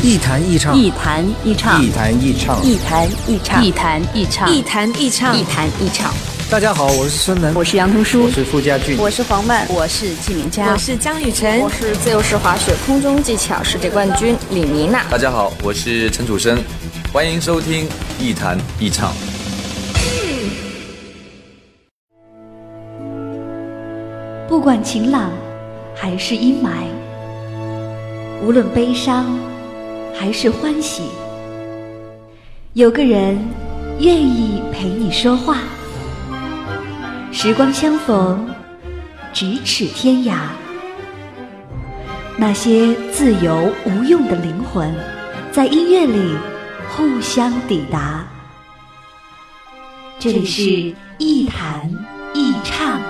一弹一唱，一弹一唱，一弹一唱，一弹一唱，一弹一唱，一弹一唱，一弹一唱。大家好，我是孙楠，我是杨彤书，我是傅家俊，我是黄曼，我是纪敏佳，我是江雨晨，我是自由式滑雪空中技巧世界冠军李妮娜。大家好，我是陈楚生，欢迎收听一弹一唱。不管晴朗还是阴霾，无论悲伤还是欢喜，有个人愿意陪你说话。时光相逢，咫尺天涯。那些自由无用的灵魂，在音乐里互相抵达。这里是一弹一唱。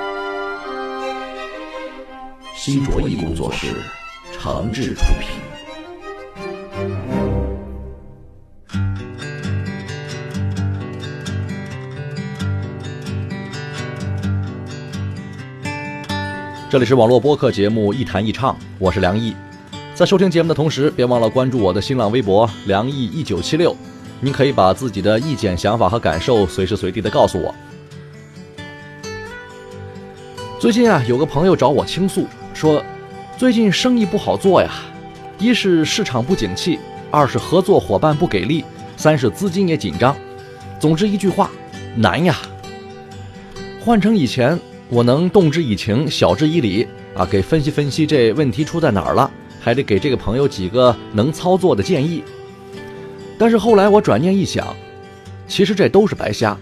新卓艺工作室，诚挚出品。这里是网络播客节目《一弹一唱》，我是梁毅。在收听节目的同时，别忘了关注我的新浪微博“梁毅一九七六”，您可以把自己的意见、想法和感受随时随地的告诉我。最近啊，有个朋友找我倾诉。说，最近生意不好做呀，一是市场不景气，二是合作伙伴不给力，三是资金也紧张。总之一句话，难呀。换成以前，我能动之以情，晓之以理啊，给分析分析这问题出在哪儿了，还得给这个朋友几个能操作的建议。但是后来我转念一想，其实这都是白瞎，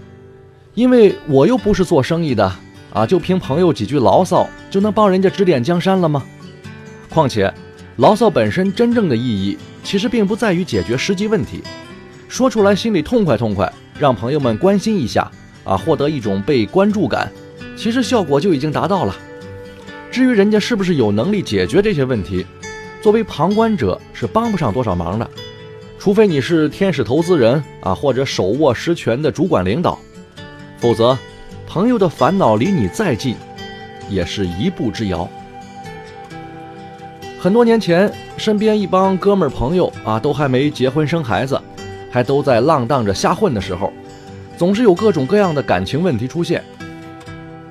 因为我又不是做生意的。啊，就凭朋友几句牢骚就能帮人家指点江山了吗？况且，牢骚本身真正的意义其实并不在于解决实际问题，说出来心里痛快痛快，让朋友们关心一下，啊，获得一种被关注感，其实效果就已经达到了。至于人家是不是有能力解决这些问题，作为旁观者是帮不上多少忙的，除非你是天使投资人啊，或者手握实权的主管领导，否则。朋友的烦恼离你再近，也是一步之遥。很多年前，身边一帮哥们儿朋友啊，都还没结婚生孩子，还都在浪荡着瞎混的时候，总是有各种各样的感情问题出现。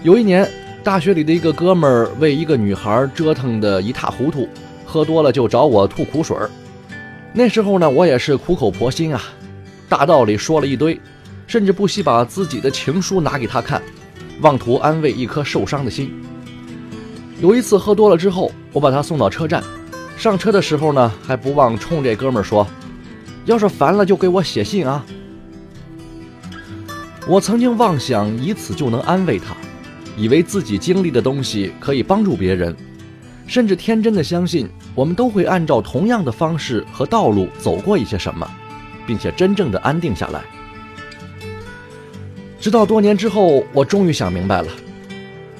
有一年，大学里的一个哥们儿为一个女孩折腾得一塌糊涂，喝多了就找我吐苦水儿。那时候呢，我也是苦口婆心啊，大道理说了一堆。甚至不惜把自己的情书拿给他看，妄图安慰一颗受伤的心。有一次喝多了之后，我把他送到车站，上车的时候呢，还不忘冲这哥们儿说：“要是烦了就给我写信啊。”我曾经妄想以此就能安慰他，以为自己经历的东西可以帮助别人，甚至天真的相信我们都会按照同样的方式和道路走过一些什么，并且真正的安定下来。直到多年之后，我终于想明白了，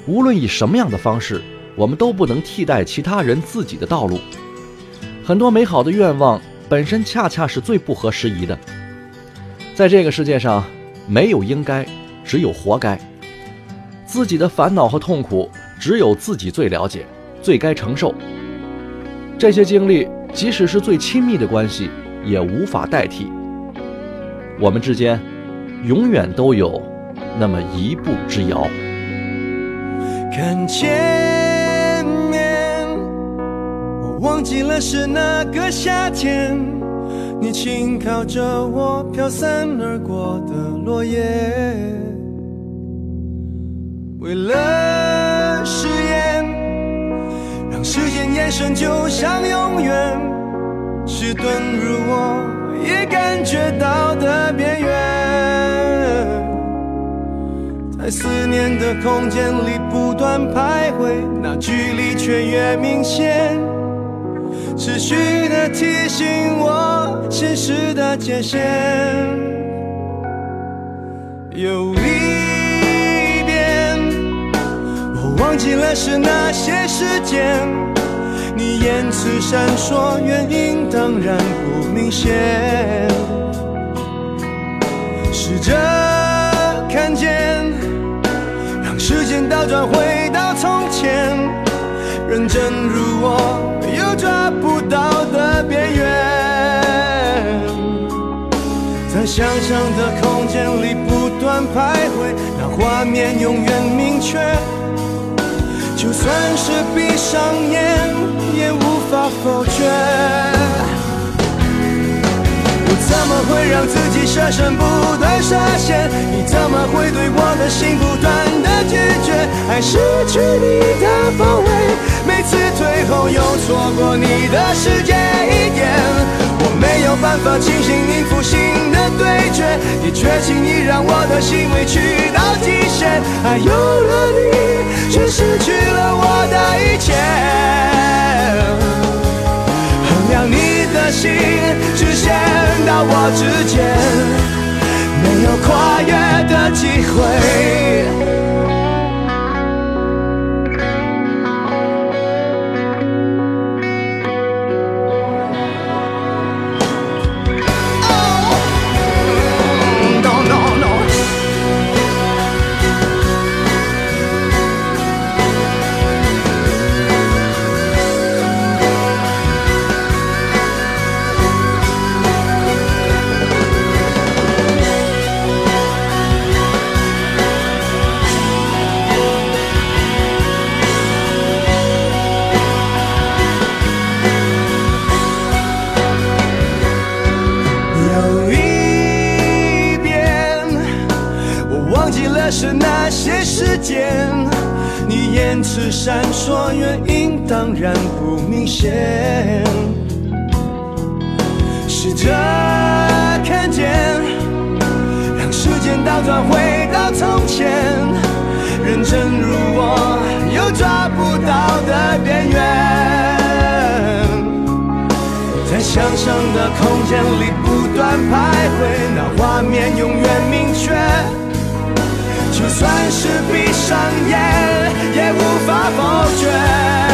无论以什么样的方式，我们都不能替代其他人自己的道路。很多美好的愿望本身恰恰是最不合时宜的。在这个世界上，没有应该，只有活该。自己的烦恼和痛苦，只有自己最了解，最该承受。这些经历，即使是最亲密的关系，也无法代替。我们之间，永远都有。那么一步之遥。看前面，我忘记了是哪个夏天，你轻靠着我飘散而过的落叶。为了誓言，让时间延伸，就像永远，迟钝如我也感觉到的边缘。在思念的空间里不断徘徊，那距离却越明显，持续的提醒我现实的界限。又忘记了是哪些时间，你言辞闪烁，原因当然不明显，试着看见。让时间倒转回到从前，认真如我，有抓不到的边缘。在想象的空间里不断徘徊，那画面永远明确。算是闭上眼，也无法否决。我怎么会让自己舍身不断设限？你怎么会对我的心不断的拒绝？爱失去你的包围，每次退后又错过你的世界一点。我没有办法清醒应付新的对决，你却轻易让我的心委屈到极限。爱有了你。失去了我的一切。衡量你的心，直线到我之间，没有跨越的机会。然不明显，试着看见，让时间倒转回到从前，认真如我又抓不到的边缘，在想象的空间里不断徘徊，那画面永远明确。就算是闭上眼，也无法否决。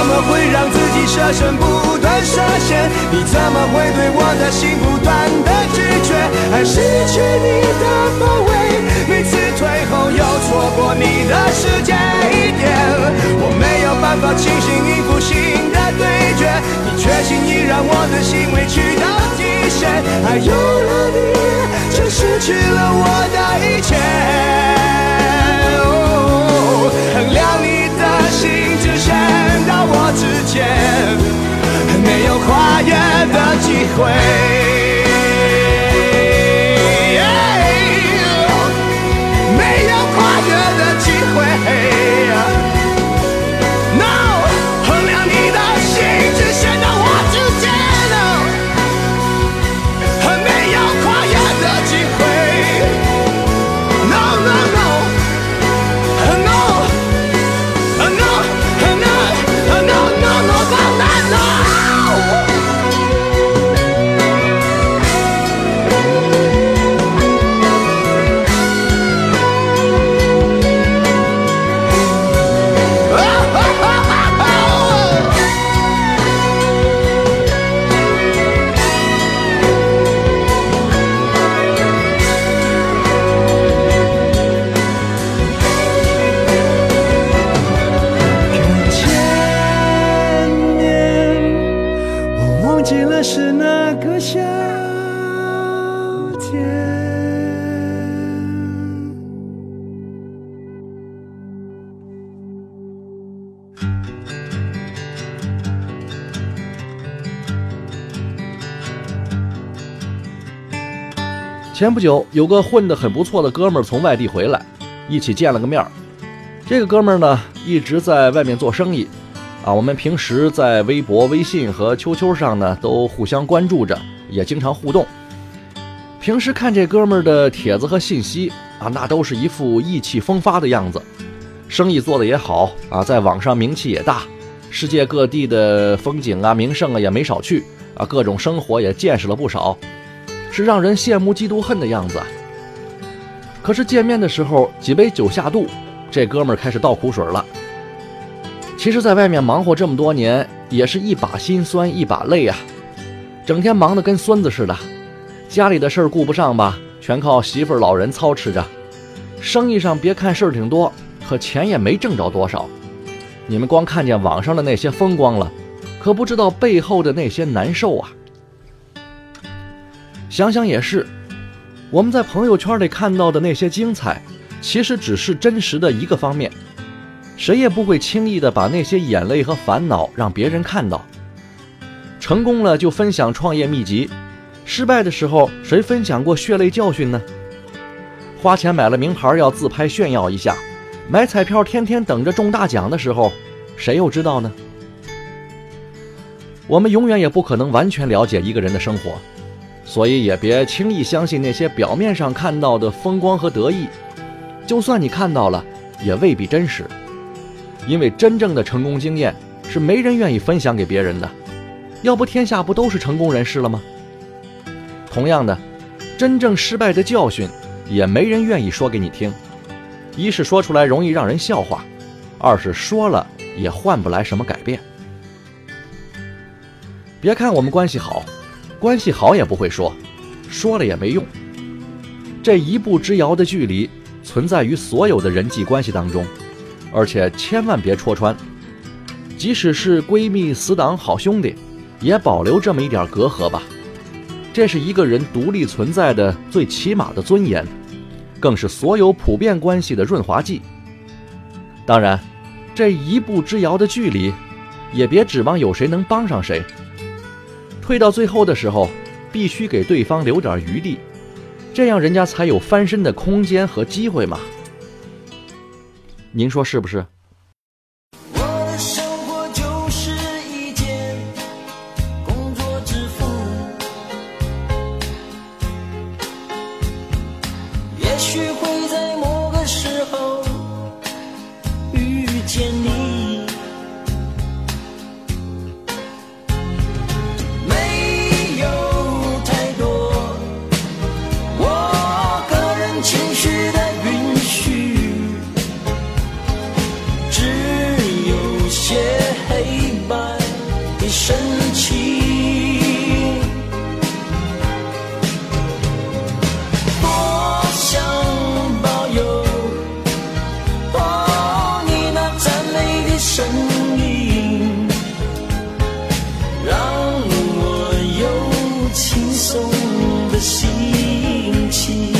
怎么会让自己设身不断设限？你怎么会对我的心不断的拒绝？爱失去你的包围，每次退后又错过你的世界一点。我没有办法清醒应付新的对决，你却轻易让我的心委屈到极限。爱有了你。却失去了我的一切。前不久，有个混得很不错的哥们儿从外地回来，一起见了个面儿。这个哥们儿呢，一直在外面做生意，啊，我们平时在微博、微信和 QQ 上呢，都互相关注着，也经常互动。平时看这哥们儿的帖子和信息啊，那都是一副意气风发的样子，生意做得也好啊，在网上名气也大，世界各地的风景啊、名胜啊也没少去啊，各种生活也见识了不少。是让人羡慕嫉妒恨的样子。可是见面的时候，几杯酒下肚，这哥们儿开始倒苦水了。其实，在外面忙活这么多年，也是一把辛酸一把泪啊，整天忙得跟孙子似的，家里的事儿顾不上吧，全靠媳妇儿老人操持着。生意上别看事儿挺多，可钱也没挣着多少。你们光看见网上的那些风光了，可不知道背后的那些难受啊。想想也是，我们在朋友圈里看到的那些精彩，其实只是真实的一个方面。谁也不会轻易的把那些眼泪和烦恼让别人看到。成功了就分享创业秘籍，失败的时候谁分享过血泪教训呢？花钱买了名牌要自拍炫耀一下，买彩票天天等着中大奖的时候，谁又知道呢？我们永远也不可能完全了解一个人的生活，所以也别轻易相信那些表面上看到的风光和得意。就算你看到了，也未必真实，因为真正的成功经验是没人愿意分享给别人的。要不天下不都是成功人士了吗？同样的，真正失败的教训，也没人愿意说给你听。一是说出来容易让人笑话，二是说了也换不来什么改变。别看我们关系好，关系好也不会说，说了也没用。这一步之遥的距离存在于所有的人际关系当中，而且千万别戳穿。即使是闺蜜、死党、好兄弟。也保留这么一点隔阂吧，这是一个人独立存在的最起码的尊严，更是所有普遍关系的润滑剂。当然，这一步之遥的距离，也别指望有谁能帮上谁。退到最后的时候，必须给对方留点余地，这样人家才有翻身的空间和机会嘛。您说是不是？轻松的心情。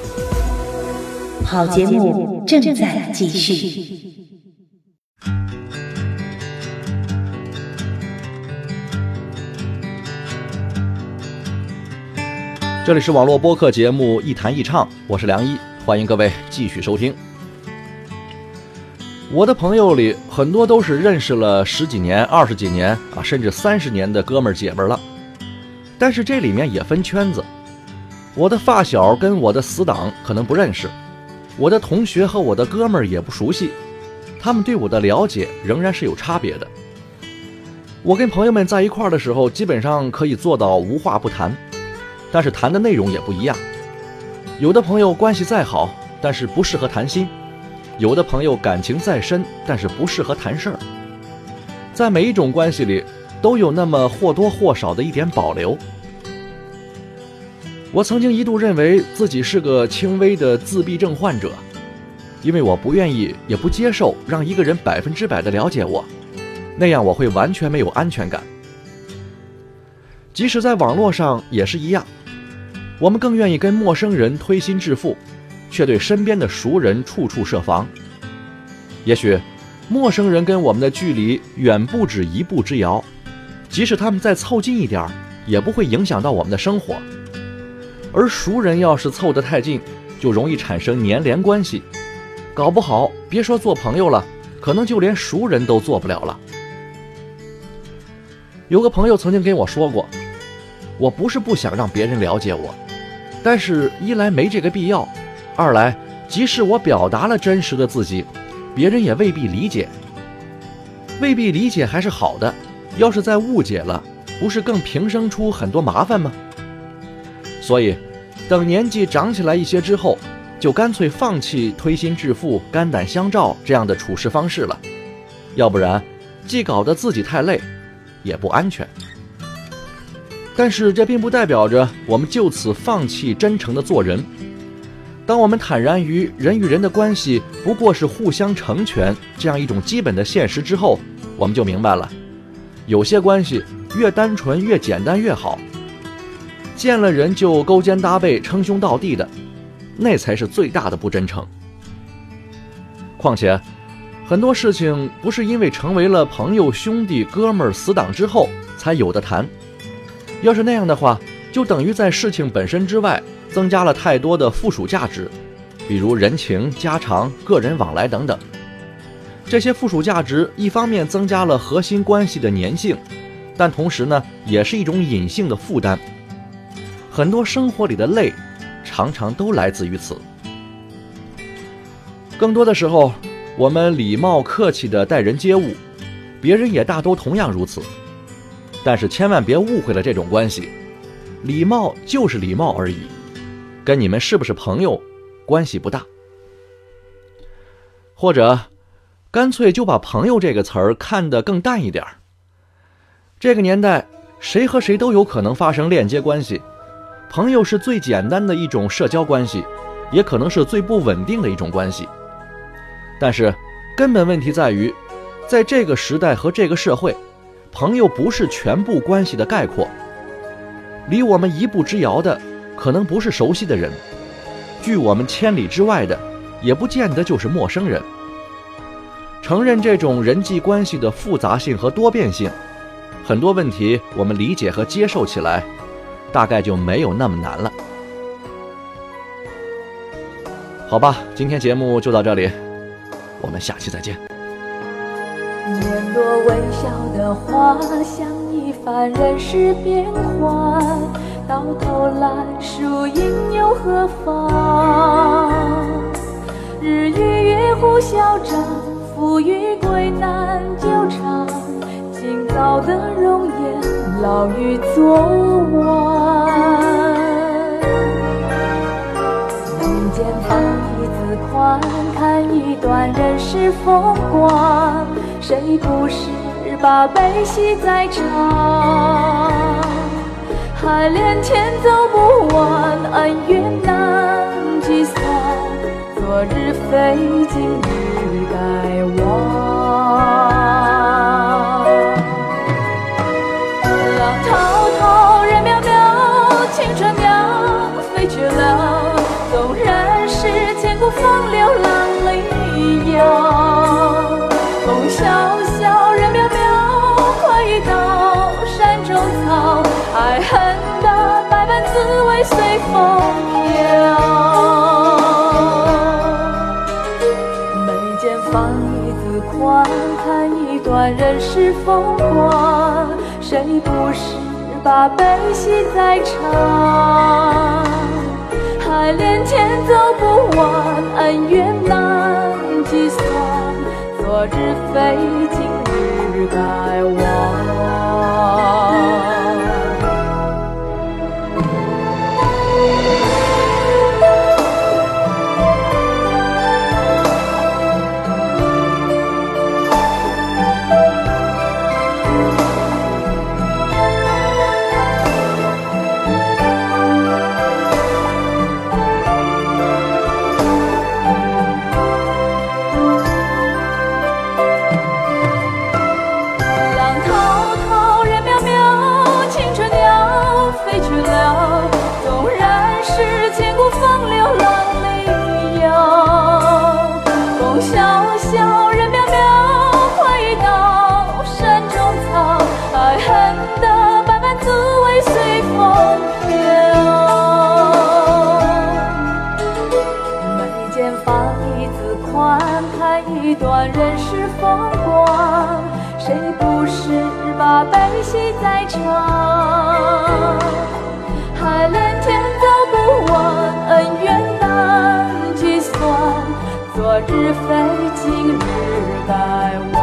好节目正在继续。这里是网络播客节目《一谈一唱》，我是梁一，欢迎各位继续收听。我的朋友里很多都是认识了十几年、二十几年啊，甚至三十年的哥们儿姐们儿了。但是这里面也分圈子，我的发小跟我的死党可能不认识，我的同学和我的哥们儿也不熟悉，他们对我的了解仍然是有差别的。我跟朋友们在一块儿的时候，基本上可以做到无话不谈，但是谈的内容也不一样。有的朋友关系再好，但是不适合谈心。有的朋友感情再深，但是不适合谈事儿。在每一种关系里，都有那么或多或少的一点保留。我曾经一度认为自己是个轻微的自闭症患者，因为我不愿意也不接受让一个人百分之百的了解我，那样我会完全没有安全感。即使在网络上也是一样，我们更愿意跟陌生人推心置腹。却对身边的熟人处处设防。也许，陌生人跟我们的距离远不止一步之遥，即使他们再凑近一点儿，也不会影响到我们的生活。而熟人要是凑得太近，就容易产生粘连关系，搞不好别说做朋友了，可能就连熟人都做不了了。有个朋友曾经跟我说过，我不是不想让别人了解我，但是一来没这个必要。二来，即使我表达了真实的自己，别人也未必理解。未必理解还是好的，要是再误解了，不是更平生出很多麻烦吗？所以，等年纪长起来一些之后，就干脆放弃推心置腹、肝胆相照这样的处事方式了。要不然，既搞得自己太累，也不安全。但是，这并不代表着我们就此放弃真诚的做人。当我们坦然于人与人的关系不过是互相成全这样一种基本的现实之后，我们就明白了，有些关系越单纯越简单越好。见了人就勾肩搭背称兄道弟的，那才是最大的不真诚。况且，很多事情不是因为成为了朋友、兄弟、哥们儿、死党之后才有的谈。要是那样的话，就等于在事情本身之外。增加了太多的附属价值，比如人情、家常、个人往来等等。这些附属价值一方面增加了核心关系的粘性，但同时呢，也是一种隐性的负担。很多生活里的累，常常都来自于此。更多的时候，我们礼貌客气地待人接物，别人也大都同样如此。但是千万别误会了这种关系，礼貌就是礼貌而已。跟你们是不是朋友，关系不大，或者干脆就把“朋友”这个词儿看得更淡一点儿。这个年代，谁和谁都有可能发生链接关系，朋友是最简单的一种社交关系，也可能是最不稳定的一种关系。但是，根本问题在于，在这个时代和这个社会，朋友不是全部关系的概括，离我们一步之遥的。可能不是熟悉的人，距我们千里之外的，也不见得就是陌生人。承认这种人际关系的复杂性和多变性，很多问题我们理解和接受起来，大概就没有那么难了。好吧，今天节目就到这里，我们下期再见。年多微笑的花，像一番人世变幻。到头来，输赢又何妨？日与月互消长，富与贵难久长。今朝的容颜，老于昨晚。眉间放一字宽，看一段人世风光。谁不是把悲喜在尝？海连天走不完，恩怨难计算。昨日非，今日该忘。随风飘。眉间放一字宽，看一段人世风光，谁不是把悲喜在尝？海连天走不完，恩怨难计算，昨日非，今日该忘。不是把悲喜在尝？海连天走不完，恩怨难计算，昨日非今日待忘。